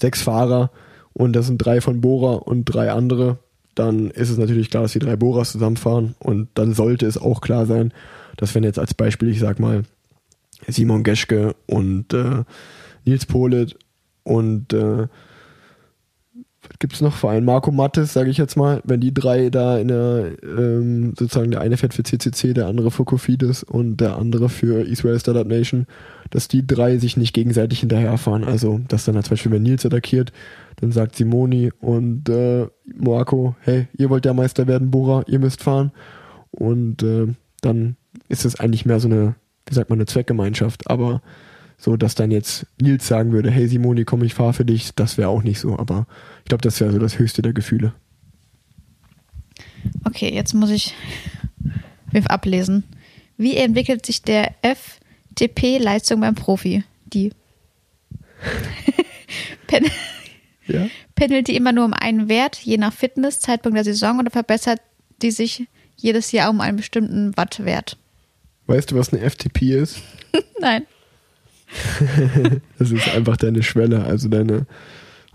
Speaker 2: sechs Fahrer und das sind drei von Bora und drei andere, dann ist es natürlich klar, dass die drei Boras zusammenfahren und dann sollte es auch klar sein, dass wenn jetzt als Beispiel, ich sag mal, Simon Geschke und äh, Nils Polit und äh, was gibt es noch für einen? Marco Mattes, sage ich jetzt mal, wenn die drei da in der, ähm, sozusagen der eine fährt für CCC, der andere für Kofidis und der andere für Israel Startup Nation, dass die drei sich nicht gegenseitig hinterherfahren. Also, dass dann zum Beispiel, wenn Nils attackiert, dann sagt Simoni und äh, Marco, hey, ihr wollt der Meister werden, Bora, ihr müsst fahren. Und äh, dann ist es eigentlich mehr so eine, wie sagt man, eine Zweckgemeinschaft. Aber so, dass dann jetzt Nils sagen würde, hey Simoni, komm, ich fahre für dich, das wäre auch nicht so. Aber ich glaube, das wäre so das höchste der Gefühle.
Speaker 3: Okay, jetzt muss ich ablesen. Wie entwickelt sich der FTP-Leistung beim Profi? Die. Pen ja? Pendelt die immer nur um einen Wert, je nach Fitness, Zeitpunkt der Saison oder verbessert die sich jedes Jahr um einen bestimmten Wattwert?
Speaker 2: Weißt du, was eine FTP ist?
Speaker 3: Nein.
Speaker 2: das ist einfach deine Schwelle, also deine,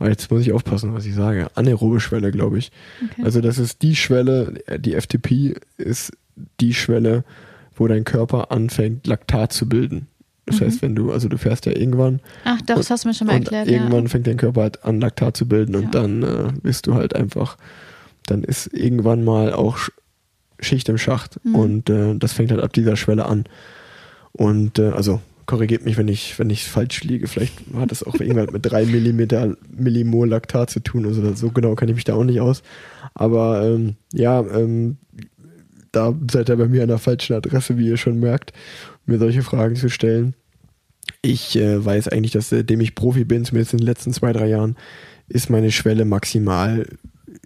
Speaker 2: oh, jetzt muss ich aufpassen, was ich sage, anaerobe Schwelle, glaube ich. Okay. Also das ist die Schwelle, die FTP ist die Schwelle, wo dein Körper anfängt, Laktat zu bilden. Das mhm. heißt, wenn du, also du fährst ja irgendwann.
Speaker 3: Ach, doch, das hast du mir schon mal erklärt.
Speaker 2: Irgendwann
Speaker 3: ja.
Speaker 2: fängt dein Körper halt an, Laktat zu bilden und ja. dann äh, bist du halt einfach, dann ist irgendwann mal auch Schicht im Schacht mhm. und äh, das fängt halt ab dieser Schwelle an. Und äh, also korrigiert mich, wenn ich, wenn ich falsch liege. Vielleicht hat das auch irgendwann mit drei Millimeter Millimol Laktat zu tun. Also so genau kenne ich mich da auch nicht aus. Aber ähm, ja, ähm, da seid ihr bei mir an der falschen Adresse, wie ihr schon merkt, mir solche Fragen zu stellen. Ich äh, weiß eigentlich, dass seitdem ich Profi bin, zumindest in den letzten zwei, drei Jahren, ist meine Schwelle maximal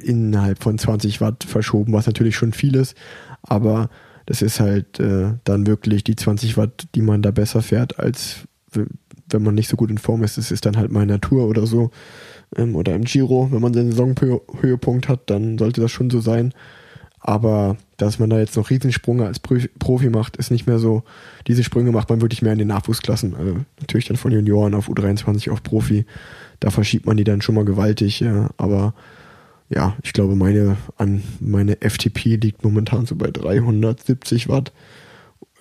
Speaker 2: innerhalb von 20 Watt verschoben, was natürlich schon viel ist. Aber das ist halt äh, dann wirklich die 20 Watt, die man da besser fährt, als wenn man nicht so gut in Form ist. Das ist dann halt mal Natur oder so. Ähm, oder im Giro, wenn man seinen Saisonhöhepunkt hat, dann sollte das schon so sein. Aber dass man da jetzt noch Riesensprünge als Profi macht, ist nicht mehr so. Diese Sprünge macht man wirklich mehr in den Nachwuchsklassen. Also natürlich dann von Junioren auf U23 auf Profi. Da verschiebt man die dann schon mal gewaltig. Ja. Aber ja, ich glaube, meine, an, meine FTP liegt momentan so bei 370 Watt.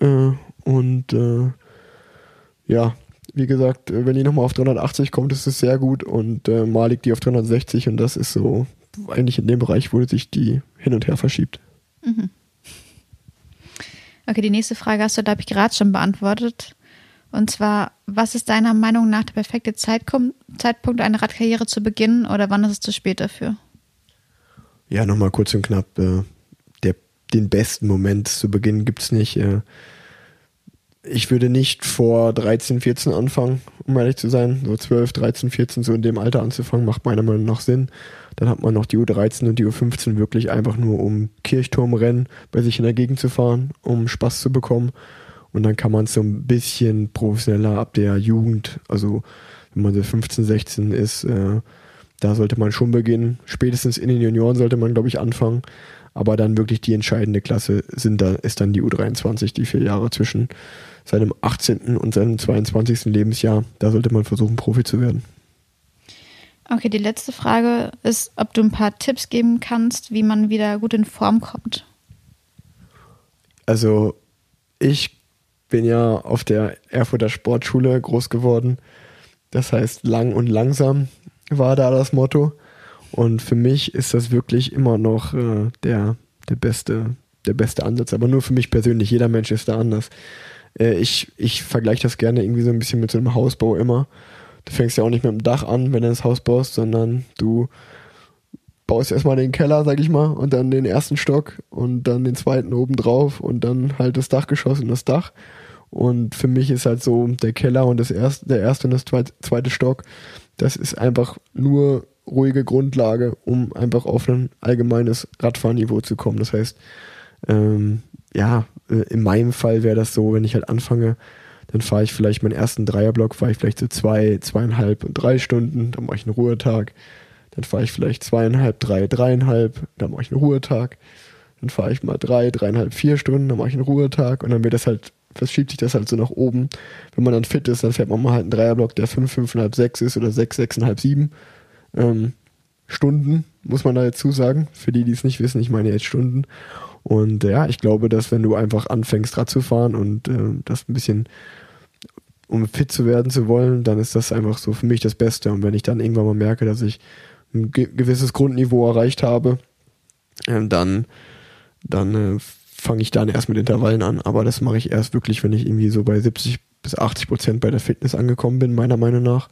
Speaker 2: Äh, und äh, ja, wie gesagt, wenn die nochmal auf 380 kommt, ist es sehr gut. Und äh, mal liegt die auf 360 und das ist so eigentlich in dem Bereich, wo sich die hin und her verschiebt. Mhm.
Speaker 3: Okay, die nächste Frage hast du, glaube ich, gerade schon beantwortet. Und zwar, was ist deiner Meinung nach der perfekte Zeitpunkt, eine Radkarriere zu beginnen oder wann ist es zu spät dafür?
Speaker 2: Ja, nochmal kurz und knapp, äh, der, den besten Moment zu Beginn gibt es nicht. Äh, ich würde nicht vor 13, 14 anfangen, um ehrlich zu sein. So 12, 13, 14, so in dem Alter anzufangen, macht meiner Meinung nach Sinn. Dann hat man noch die U13 und die U15 wirklich einfach nur, um Kirchturmrennen bei sich in der Gegend zu fahren, um Spaß zu bekommen. Und dann kann man es so ein bisschen professioneller ab der Jugend, also wenn man so 15, 16 ist, äh, da sollte man schon beginnen. Spätestens in den Junioren sollte man, glaube ich, anfangen. Aber dann wirklich die entscheidende Klasse sind da, ist dann die U23, die vier Jahre zwischen seinem 18. und seinem 22. Lebensjahr. Da sollte man versuchen, Profi zu werden.
Speaker 3: Okay, die letzte Frage ist, ob du ein paar Tipps geben kannst, wie man wieder gut in Form kommt.
Speaker 2: Also ich bin ja auf der Erfurter Sportschule groß geworden. Das heißt, lang und langsam war da das Motto. Und für mich ist das wirklich immer noch äh, der, der, beste, der beste Ansatz. Aber nur für mich persönlich. Jeder Mensch ist da anders. Äh, ich ich vergleiche das gerne irgendwie so ein bisschen mit so einem Hausbau immer. Du fängst ja auch nicht mit dem Dach an, wenn du das Haus baust, sondern du baust erstmal den Keller, sag ich mal, und dann den ersten Stock und dann den zweiten oben drauf und dann halt das Dachgeschoss und das Dach. Und für mich ist halt so der Keller und das erste, der erste und das zweite Stock, das ist einfach nur ruhige Grundlage, um einfach auf ein allgemeines Radfahrniveau zu kommen. Das heißt, ähm, ja, äh, in meinem Fall wäre das so, wenn ich halt anfange, dann fahre ich vielleicht meinen ersten Dreierblock, fahre ich vielleicht so zwei, zweieinhalb und drei Stunden, dann mache ich einen Ruhetag. Dann fahre ich vielleicht zweieinhalb, drei, dreieinhalb, dann mache ich einen Ruhetag. Dann fahre ich mal drei, dreieinhalb, vier Stunden, dann mache ich einen Ruhetag und dann wird das halt, verschiebt sich das halt so nach oben. Wenn man dann fit ist, dann fährt man mal halt einen Dreierblock, der fünf, fünfeinhalb, sechs ist oder sechs, sechseinhalb, sieben ähm, Stunden, muss man da jetzt zusagen. Für die, die es nicht wissen, ich meine jetzt Stunden. Und ja, ich glaube, dass wenn du einfach anfängst, Rad zu fahren und äh, das ein bisschen, um fit zu werden zu wollen, dann ist das einfach so für mich das Beste. Und wenn ich dann irgendwann mal merke, dass ich ein ge gewisses Grundniveau erreicht habe, äh, dann, dann äh, fange ich dann erst mit Intervallen an. Aber das mache ich erst wirklich, wenn ich irgendwie so bei 70 bis 80 Prozent bei der Fitness angekommen bin, meiner Meinung nach.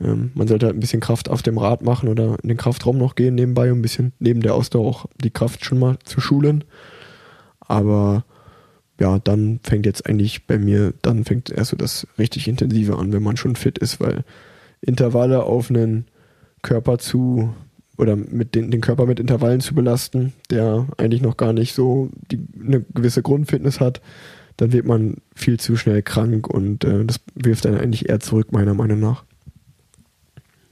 Speaker 2: Ähm, man sollte halt ein bisschen Kraft auf dem Rad machen oder in den Kraftraum noch gehen nebenbei, um ein bisschen neben der Ausdauer auch die Kraft schon mal zu schulen. Aber ja, dann fängt jetzt eigentlich bei mir, dann fängt erst so das richtig Intensive an, wenn man schon fit ist, weil Intervalle auf einen Körper zu oder mit den, den Körper mit Intervallen zu belasten, der eigentlich noch gar nicht so die, eine gewisse Grundfitness hat, dann wird man viel zu schnell krank und äh, das wirft dann eigentlich eher zurück, meiner Meinung nach.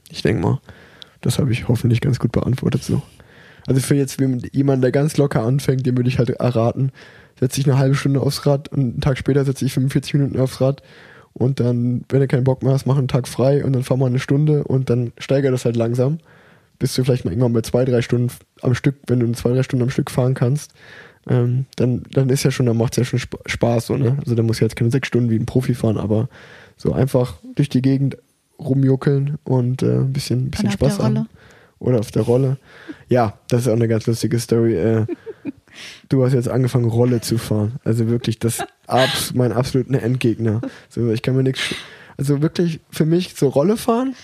Speaker 2: Ich denke mal, das habe ich hoffentlich ganz gut beantwortet so. Also für jetzt jemanden, der ganz locker anfängt, dem würde ich halt erraten, setze ich eine halbe Stunde aufs Rad und einen Tag später setze ich 45 Minuten aufs Rad und dann, wenn du keinen Bock mehr hast, mach einen Tag frei und dann fahr mal eine Stunde und dann steigert das halt langsam, bis du vielleicht mal irgendwann bei zwei, drei Stunden am Stück, wenn du zwei, drei Stunden am Stück fahren kannst, ähm, dann, dann ist ja schon, dann macht es ja schon Spaß, so, ne? Also da muss ich jetzt keine sechs Stunden wie ein Profi fahren, aber so einfach durch die Gegend rumjuckeln und äh, ein bisschen, ein bisschen Spaß haben. Oder auf der Rolle. Ja, das ist auch eine ganz lustige Story. Äh, du hast jetzt angefangen, Rolle zu fahren. Also wirklich, das abs mein absoluter Endgegner. So, ich kann mir nichts. Also wirklich für mich so Rolle fahren,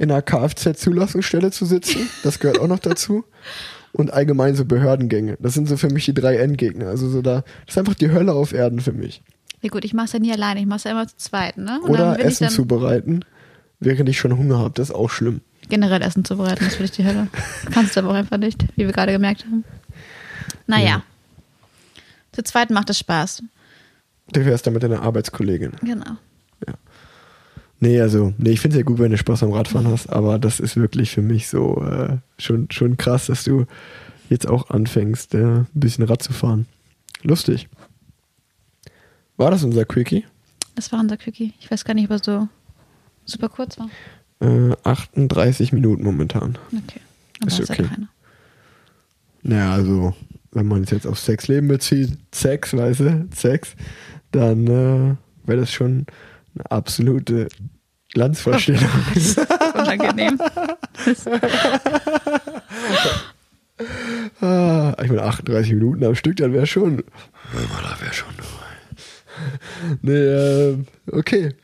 Speaker 2: in einer Kfz-Zulassungsstelle zu sitzen, das gehört auch noch dazu. Und allgemein so Behördengänge. Das sind so für mich die drei Endgegner. Also so da, das ist einfach die Hölle auf Erden für mich.
Speaker 3: Ja gut, ich mache es ja nie alleine, ich mache es ja immer zu zweit, ne?
Speaker 2: Und Oder Essen zubereiten, während ich schon Hunger habe, das ist auch schlimm.
Speaker 3: Generell Essen zubereiten, das finde ich die Hölle. Kannst du aber auch einfach nicht, wie wir gerade gemerkt haben. Naja. Ja. Zu zweit macht es Spaß.
Speaker 2: Du wärst dann mit deiner Arbeitskollegin.
Speaker 3: Genau.
Speaker 2: Nee, also, nee, ich finde es ja gut, wenn du Spaß am Radfahren hast, aber das ist wirklich für mich so äh, schon, schon krass, dass du jetzt auch anfängst, äh, ein bisschen Rad zu fahren. Lustig. War das unser Quickie?
Speaker 3: Das war unser Quickie. Ich weiß gar nicht, ob er so super kurz war.
Speaker 2: Äh, 38 Minuten momentan.
Speaker 3: Okay. Aber ist okay. Ja
Speaker 2: naja, also, wenn man es jetzt auf Sexleben bezieht, Sex, weißt du, Sex, dann äh, wäre das schon eine absolute Glanzvorstellung. Oh, unangenehm. ah, ich meine, 38 Minuten am Stück, dann wäre schon. Das wäre schon nee, äh, okay.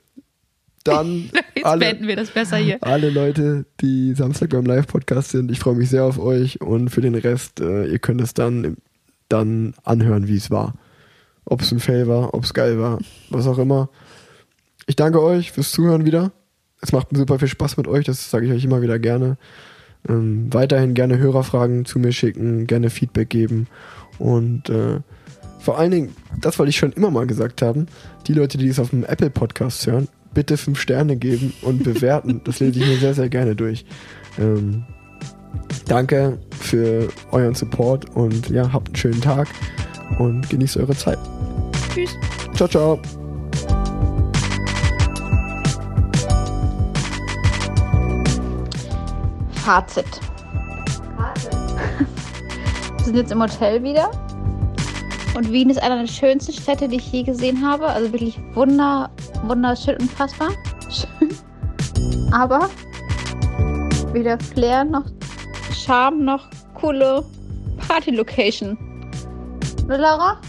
Speaker 2: Dann
Speaker 3: Jetzt alle, beenden wir das besser hier.
Speaker 2: Alle Leute, die Samstag beim Live-Podcast sind, ich freue mich sehr auf euch und für den Rest, äh, ihr könnt es dann, dann anhören, wie es war. Ob es ein Fail war, ob es geil war, was auch immer. Ich danke euch fürs Zuhören wieder. Es macht mir super viel Spaß mit euch, das sage ich euch immer wieder gerne. Ähm, weiterhin gerne Hörerfragen zu mir schicken, gerne Feedback geben und äh, vor allen Dingen, das wollte ich schon immer mal gesagt haben, die Leute, die es auf dem Apple Podcast hören, bitte fünf Sterne geben und bewerten. das lese ich mir sehr, sehr gerne durch. Ähm, danke für euren Support und ja, habt einen schönen Tag und genießt eure Zeit.
Speaker 3: Tschüss.
Speaker 2: Ciao, ciao.
Speaker 3: Fazit. Wir sind jetzt im Hotel wieder. Und Wien ist einer der schönsten Städte, die ich je gesehen habe. Also wirklich wunder, wunderschön, unfassbar. Schön. Aber weder Flair noch Charme noch coole Party-Location. Oder Laura?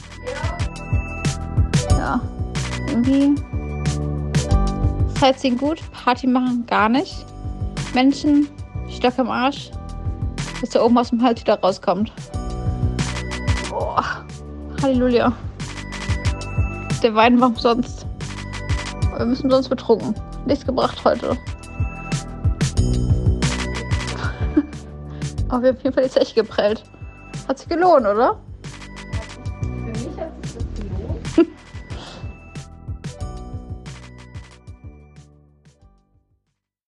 Speaker 3: Ja. Ja. Irgendwie Sightseeing gut, Party machen gar nicht. Menschen, Stock im Arsch, bis da oben aus dem Hals wieder rauskommt. Boah, Halleluja. Der Wein war umsonst. Wir müssen sonst betrunken. Nichts gebracht heute. Aber wir haben auf jeden Fall die Zeche geprellt. Hat sich gelohnt, oder?